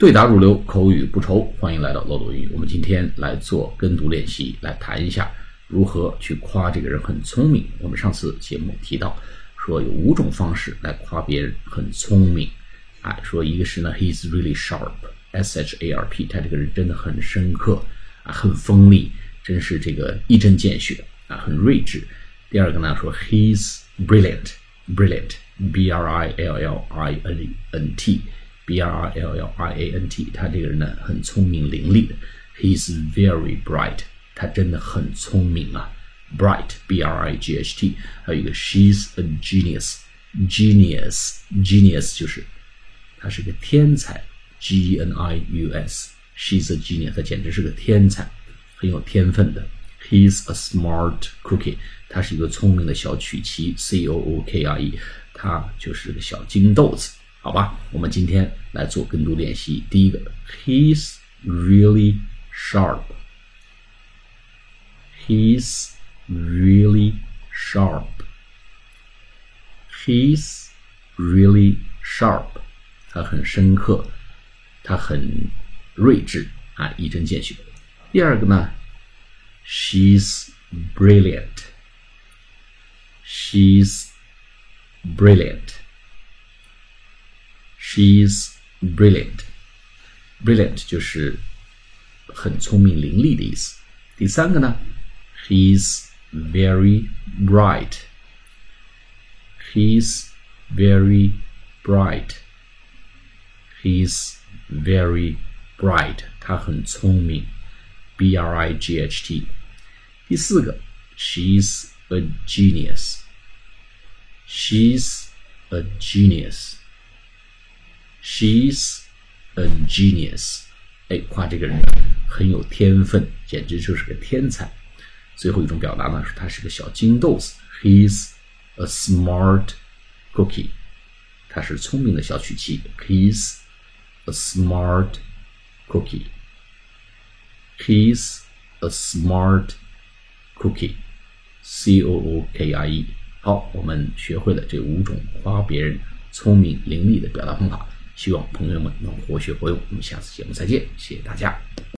对答如流，口语不愁。欢迎来到漏斗英语。我们今天来做跟读练习，来谈一下如何去夸这个人很聪明。我们上次节目提到，说有五种方式来夸别人很聪明。哎，说一个是呢，He's really sharp，S H A R P，他这个人真的很深刻啊，很锋利，真是这个一针见血啊，很睿智。第二个呢，说 He's brilliant，brilliant，b r i l l i n T。B R I L L I A N T，他这个人呢很聪明伶俐的，He's very bright，他真的很聪明啊，bright，B R I G H T，还有一个 She's a genius，genius，genius 就是他是个天才，G N I U S，She's a genius，他简直是个天才，很有天分的，He's a smart cookie，他是一个聪明的小曲奇，C O O K I E，他就是个小金豆子。好吧，我们今天来做跟读练习。第一个，He's really sharp. He's really sharp. He's really sharp. 他很深刻，他很睿智啊，一针见血。第二个呢，She's brilliant. She's brilliant. She's brilliant. Brilliant 就是很聪明伶俐的意思。第三个呢，He's very bright. He's very bright. He's very bright. 他很聪明。B R I G H T。第四个，She's a genius. She's a genius. She's a genius，哎，夸这个人很有天分，简直就是个天才。最后一种表达呢，是他是个小金豆子。He's a smart cookie，他是聪明的小曲奇。He's a smart cookie。He's a smart cookie，C O O K I E。好，我们学会了这五种夸别人聪明伶俐的表达方法。 希望朋友们能活学活用。我们下次节目再见，谢谢大家。